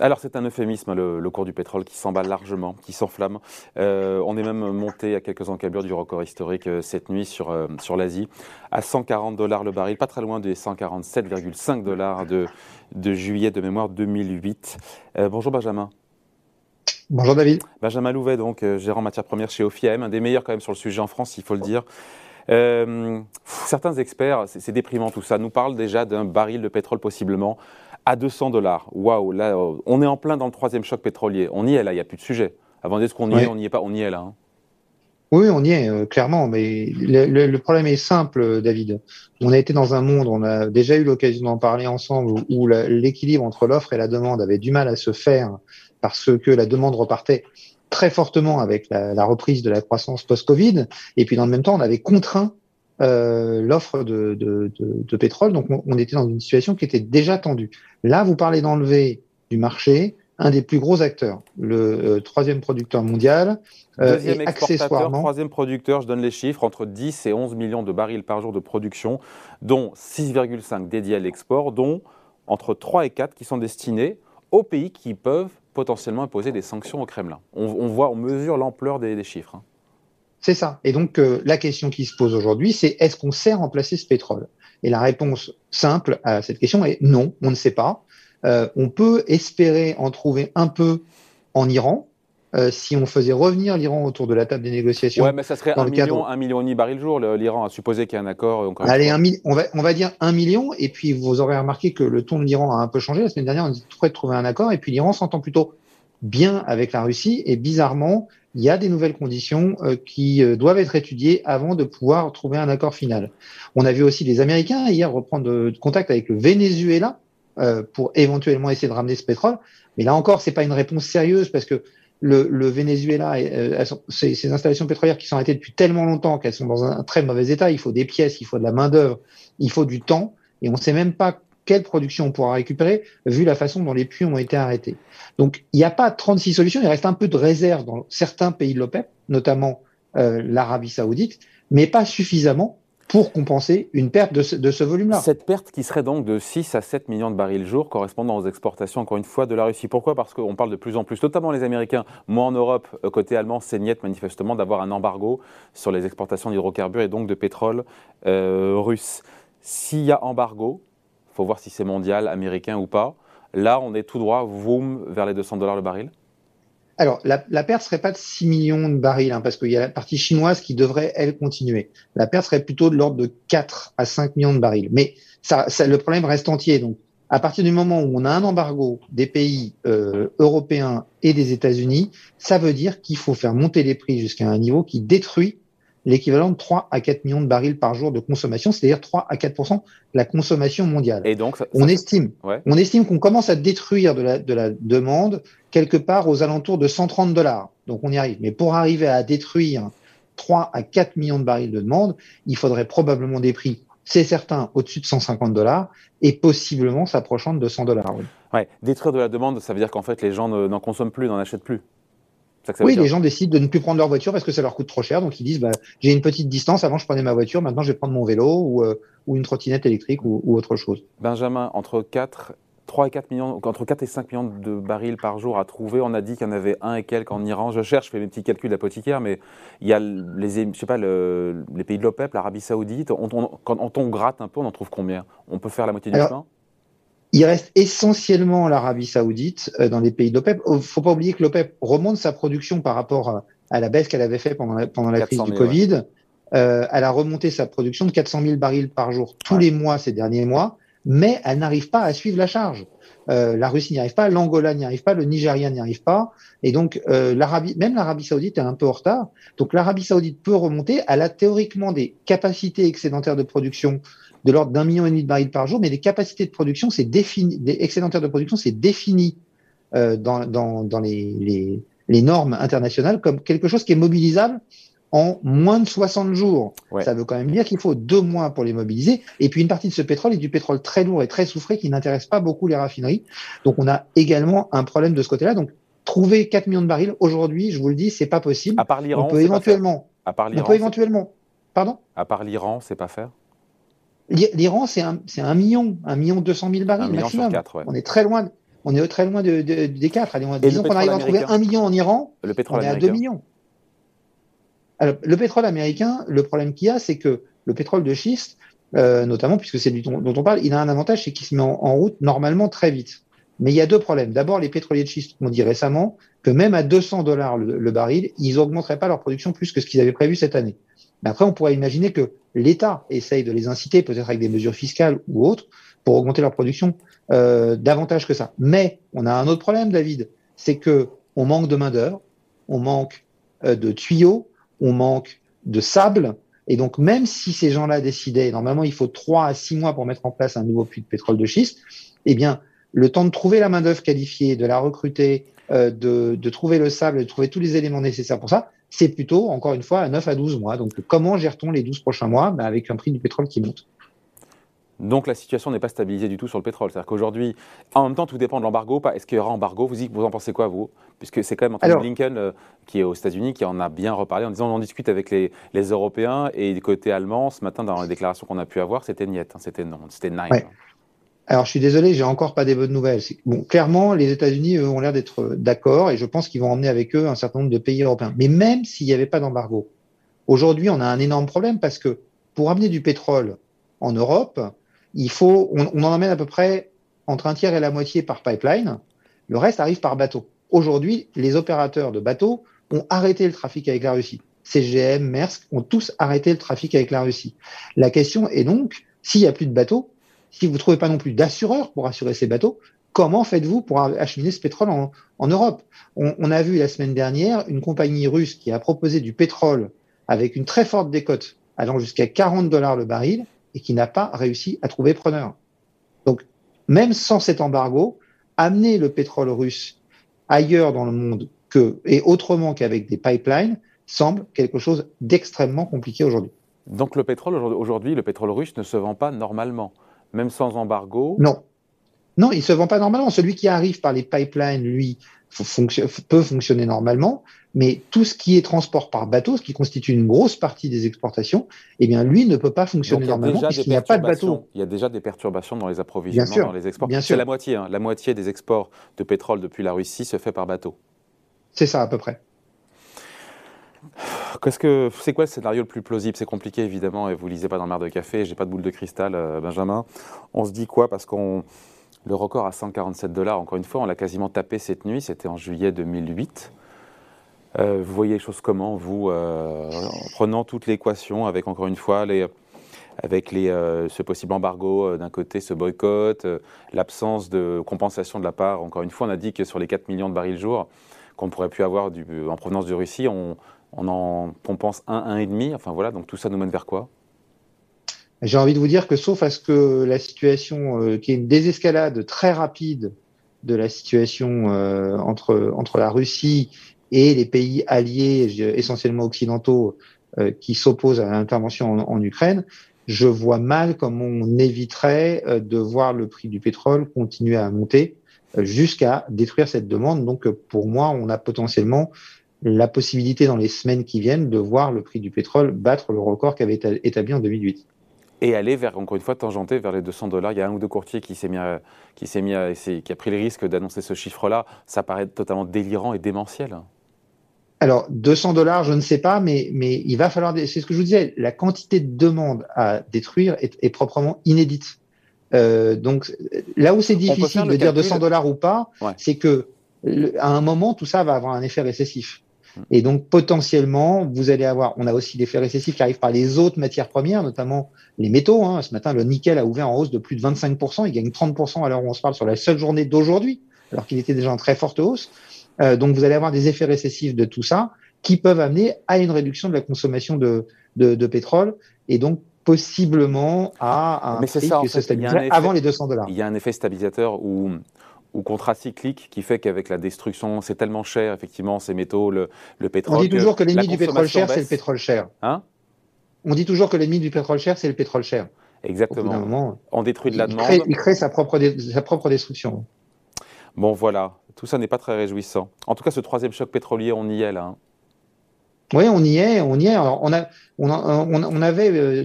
Alors c'est un euphémisme, le, cours du pétrole qui s'emballe largement, qui s'enflamme. Euh, on est même monté à quelques encablures du record historique euh, cette nuit sur, euh, sur l'Asie, à 140 dollars le baril, pas très loin des 147,5 dollars de, de juillet de mémoire 2008. bonjour Benjamin. Bonjour David. Benjamin Louvet, donc gérant matières premières chez OFIAM, un des meilleurs quand même sur le sujet en France, il faut le dire. certains experts, c'est déprimant tout ça, nous parlent déjà d'un baril de pétrole possiblement à 200 dollars. Waouh, là, euh, on est en plein dans le troisième choc pétrolier. On y est là, il n'y a plus de sujet. Avant d'être qu'on y est, on n'y est pas, on y est là. Hein. Oui, on y est, euh, clairement. Mais le, problème est simple, David. On a été dans un monde, on a déjà eu l'occasion d'en parler ensemble, où l'équilibre entre l'offre et la demande avait du mal à se faire parce que la demande repartait très fortement avec la, la reprise de la croissance post-Covid. Et puis, dans le même temps, on avait contraint euh, l'offre de, de, de, de, pétrole. Donc, on, on, était dans une situation qui était déjà tendue. Là, vous parlez d'enlever du marché un des plus gros acteurs, le euh, troisième producteur mondial. Euh, Deuxième exportateur, troisième producteur, je donne les chiffres, entre 10 et 11 millions de barils par jour de production, dont 6,5 dédiés à l'export, dont entre 3 et 4 qui sont destinés aux pays qui peuvent potentiellement imposer des sanctions au Kremlin. On, on voit, on mesure l'ampleur des, des chiffres. Hein. C'est ça. Et donc, euh, la question qui se pose aujourd'hui, c'est est-ce qu'on sait remplacer ce pétrole? Et la réponse simple à cette question est non, on ne sait pas. Euh, on peut espérer en trouver un peu en Iran, euh, si on faisait revenir l'Iran autour de la table des négociations. Ouais, mais ça serait un million, un million et demi barils le jour. L'Iran a supposé qu'il y a un accord. Allez, un on, va, on va dire un million. Et puis, vous aurez remarqué que le ton de l'Iran a un peu changé. La semaine dernière, on dit de trouver un accord. Et puis, l'Iran s'entend plutôt bien avec la Russie. Et bizarrement, il y a des nouvelles conditions euh, qui euh, doivent être étudiées avant de pouvoir trouver un accord final. On a vu aussi les Américains hier reprendre contact avec le Venezuela euh, pour éventuellement essayer de ramener ce pétrole. Mais là encore, c'est pas une réponse sérieuse parce que le, le Venezuela, ces, installations pétrolières qui sont arrêtées depuis tellement longtemps qu'elles sont dans un très mauvais état, il faut des pièces, il faut de la main d'œuvre, il faut du temps, et on ne sait même pas quelle production on pourra récupérer vu la façon dont les puits ont été arrêtés. Donc il n'y a pas 36 solutions, il reste un peu de réserve dans certains pays de l'OPEP, notamment euh, l'Arabie saoudite, mais pas suffisamment pour compenser une perte de ce, volume-là. Cette perte qui serait donc de 6 à 7 millions de barils jour correspondant aux exportations, encore une fois, de la Russie. Pourquoi? Parce qu'on parle de plus en plus, notamment les Américains, moi en Europe, euh, côté allemand, c'est niet manifestement d'avoir un embargo sur les exportations d'hydrocarbures et donc de pétrole euh, russe. S'il y a embargo, faut voir si c'est mondial, américain ou pas. Là, on est tout droit, boum, vers les 200 dollars le baril alors, la, la perte serait pas de 6 millions de barils, hein, parce qu'il y a la partie chinoise qui devrait, elle, continuer. La perte serait plutôt de l'ordre de 4 à 5 millions de barils. Mais le problème reste entier. Donc, à partir du moment où on a un embargo des pays euh, européens et des États-Unis, ça veut dire qu'il faut faire monter les prix jusqu'à un niveau qui détruit l'équivalent de 3 à 4 millions de barils par jour de consommation, c'est-à-dire 3 à 4 de la consommation mondiale. Et donc, on, estime, on estime qu'on commence à détruire de la, de la demande quelque part aux alentours de 130 dollars. Donc on y arrive. Mais pour arriver à détruire 3 à 4 millions de barils de demande, il faudrait probablement des prix, c'est certain, au-dessus de 150 dollars et possiblement s'approchant de 200 dollars. Oui. Ouais. Détruire de la demande, ça veut dire qu'en fait les gens n'en consomment plus, n'en achètent plus oui, les gens décident de ne plus prendre leur voiture parce que ça leur coûte trop cher. Donc ils disent, bah, j'ai une petite distance. Avant, je prenais ma voiture. Maintenant, je vais prendre mon vélo ou, euh, ou une trottinette électrique ou, ou, autre chose. Benjamin, entre 4, 3 et 4 millions, entre 4 et 5 millions de barils par jour à trouver. On a dit qu'il y en avait un et quelques en Iran. Je cherche, je fais mes petits calculs d'apothicaire, mais il y a les, je sais pas, le, les pays de l'OPEP, l'Arabie Saoudite. On, quand on, gratte un peu, on en trouve combien? On peut faire la moitié du chemin? Il reste essentiellement l'Arabie Saoudite euh, dans les pays de l'OPEP. Il oh, faut pas oublier que l'OPEP remonte sa production par rapport à, la baisse qu'elle avait fait pendant la, pendant la crise du Covid. Euh, elle a remonté sa production de 400 000 barils par jour tous les mois ces derniers mois, mais elle n'arrive pas à suivre la charge. Euh, la Russie n'y arrive pas, l'Angola n'y arrive pas, le Nigeria n'y arrive pas, et donc euh, l'Arabie, même l'Arabie Saoudite est un peu en retard. Donc l'Arabie Saoudite peut remonter. Elle a théoriquement des capacités excédentaires de production de l'ordre d'un million et demi de barils par jour, mais les capacités de production, c'est défini, des excédentaires de production, c'est défini euh, dans, dans, dans les, les, les, normes internationales comme quelque chose qui est mobilisable en moins de 60 jours. Ça veut quand même dire qu'il faut deux mois pour les mobiliser. Et puis une partie de ce pétrole est du pétrole très lourd et très soufré qui n'intéresse pas beaucoup les raffineries. Donc on a également un problème de ce côté-là. Donc trouver 4 millions de barils aujourd'hui, je vous le dis, c'est pas possible. À part l'Iran, on peut éventuellement. À part l'Iran, on peut éventuellement. Pardon? À part l'Iran, c'est pas faire? L'Iran, c'est un, million, un million deux cent mille barils maximum. On est très loin, on est très loin de, des quatre. Allez, disons qu'on arrive à trouver un million en Iran, le pétrole on est à 2 millions. le pétrole américain, le problème qu'il y a, c'est que le pétrole de schiste, euh, notamment puisque c'est dont, dont on parle, il a un avantage, c'est qu'il se met en, route normalement très vite. Mais il y a deux problèmes. D'abord, les pétroliers de schiste ont dit récemment que même à 200 dollars le, baril, ils n'augmenteraient pas leur production plus que ce qu'ils avaient prévu cette année. Mais après, on pourrait imaginer que l'État essaye de les inciter, peut-être avec des mesures fiscales ou autres, pour augmenter leur production euh, davantage que ça. Mais on a un autre problème, David, c'est que on manque de main d'œuvre, on manque euh, de tuyaux, on manque de sable, et donc, même si ces gens-là décidaient, normalement, il faut trois à six mois pour mettre en place un nouveau puits de pétrole de schiste, eh bien, le temps de trouver la main-d'œuvre qualifiée, de la recruter, euh, de, de, trouver le sable, de trouver tous les éléments nécessaires pour ça, c'est plutôt, encore une fois, à 9 à 12 mois. Donc, comment gère-t-on les 12 prochains mois ben, Avec un prix du pétrole qui monte? Donc la situation n'est pas stabilisée du tout sur le pétrole. C'est-à-dire qu'aujourd'hui, en même temps, tout dépend de l'embargo. Est-ce qu'il y aura embargo? Vous, vous en pensez quoi, vous? Puisque c'est quand même Anthony Blinken, euh, qui est aux États-Unis, qui en a bien reparlé en disant on en discute avec les, Européens. Et du côté allemand, ce matin, dans les déclarations qu'on a pu avoir, c'était niet, hein, c'était non, c'était nine. Hein. Alors je suis désolé, j'ai encore pas des bonnes nouvelles. Bon, clairement, les États-Unis ont l'air d'être d'accord et je pense qu'ils vont emmener avec eux un certain nombre de pays européens. Mais même s'il n'y avait pas d'embargo, aujourd'hui, on a un énorme problème parce que pour amener du pétrole en Europe, il faut, on, en amène à peu près entre un tiers et la moitié par pipeline. Le reste arrive par bateau. Aujourd'hui, les opérateurs de bateaux ont arrêté le trafic avec la Russie. CGM, Maersk ont tous arrêté le trafic avec la Russie. La question est donc, s'il n'y a plus de bateaux, si vous ne trouvez pas non plus d'assureurs pour assurer ces bateaux, comment faites-vous pour acheminer ce pétrole en, Europe? On, a vu la semaine dernière une compagnie russe qui a proposé du pétrole avec une très forte décote allant jusqu'à 40 dollars le baril et qui n'a pas réussi à trouver preneur. Donc, même sans cet embargo, amener le pétrole russe ailleurs dans le monde et autrement qu'avec des pipelines semble quelque chose d'extrêmement compliqué aujourd'hui. Donc le pétrole aujourd'hui, le pétrole russe ne se vend pas normalement, même sans embargo? Non. Non, il se vend pas normalement. Celui qui arrive par les pipelines, lui, peut fonctionner normalement, mais tout ce qui est transport par bateau, ce qui constitue une grosse partie des exportations, eh bien, lui ne peut pas fonctionner normalement puisqu'il n'y a pas de bateau. Il y a déjà des perturbations dans les approvisionnements, dans les exports. C'est la moitié. Hein. La moitié des exports de pétrole depuis la Russie se fait par bateau. C'est ça, à peu près. Qu'est-ce que c'est quoi le scénario le plus plausible? C'est compliqué évidemment, et vous lisez pas dans le mar de café. J'ai pas de boule de cristal, euh, Benjamin. On se dit quoi? Parce qu'on le record à 147 dollars, encore une fois, on l'a quasiment tapé cette nuit, c'était en juillet 2008. Euh, vous voyez les choses comment, vous, euh, en prenant toute l'équation avec, encore une fois, les, avec les, euh, ce possible embargo d'un côté, ce boycott, l'absence de compensation de la part. Encore une fois, on a dit que sur les 4 millions de barils jour qu'on pourrait plus avoir en provenance de Russie, on, on en pense 1, 1,5. Enfin voilà, donc tout ça nous mène vers quoi? J'ai envie de vous dire que sauf à ce que la situation, euh, qui est une désescalade très rapide de la situation euh, entre, entre la Russie et les pays alliés, essentiellement occidentaux, euh, qui s'opposent à l'intervention en, Ukraine, je vois mal comment on éviterait de voir le prix du pétrole continuer à monter jusqu'à détruire cette demande. Donc pour moi, on a potentiellement la possibilité dans les semaines qui viennent de voir le prix du pétrole battre le record qu'avait établi en 2008 et aller vers, encore une fois, tangenter vers les 200 dollars. Il y a un ou deux courtiers qui s'est mis, qui s'est mis, qui a pris le risque d'annoncer ce chiffre-là. Ça paraît totalement délirant et démentiel. Alors, 200 dollars, je ne sais pas, mais, mais il va falloir, c'est ce que je vous disais, la quantité de demandes à détruire est, proprement inédite. Euh, donc, là où c'est difficile de dire 200 dollars ou pas, c'est que à un moment, tout ça va avoir un effet récessif. Et donc, potentiellement, vous allez avoir, on a aussi l'effet récessif qui arrive par les autres matières premières, notamment les métaux. Hein. Ce matin, le nickel a ouvert en hausse de plus de 25%. Il gagne 30% à l'heure où on se parle sur la seule journée d'aujourd'hui, alors qu'il était déjà en très forte hausse. Euh, donc, vous allez avoir des effets récessifs de tout ça qui peuvent amener à une réduction de la consommation de, de, de pétrole et donc possiblement à un prix qui se stabiliserait avant les 200 dollars. Il y a un effet stabilisateur où ou contracyclique qui fait qu'avec la destruction, c'est tellement cher, effectivement, ces métaux, le, pétrole. On dit toujours que, l'ennemi du pétrole cher, c'est le pétrole cher. Hein? On dit toujours que l'ennemi du pétrole cher, c'est le pétrole cher. Exactement. on détruit de la demande. il crée sa propre, sa propre destruction. Bon, voilà. Tout ça n'est pas très réjouissant. En tout cas, ce troisième choc pétrolier, on y est là. Hein. Oui, on y est, on y est. on, a, on, on, avait euh,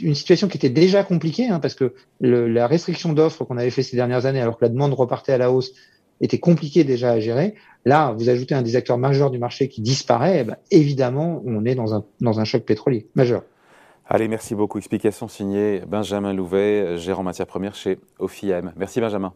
une situation qui était déjà compliquée, hein, parce que le, la restriction d'offres qu'on avait fait ces dernières années, alors que la demande repartait à la hausse, était compliqué déjà à gérer. Là, vous ajoutez un des acteurs majeurs du marché qui disparaît, eh ben, évidemment, on est dans un, dans un choc pétrolier majeur. Allez, merci beaucoup. Explication signée Benjamin Louvet, gérant matières premières chez OFIM. Merci Benjamin.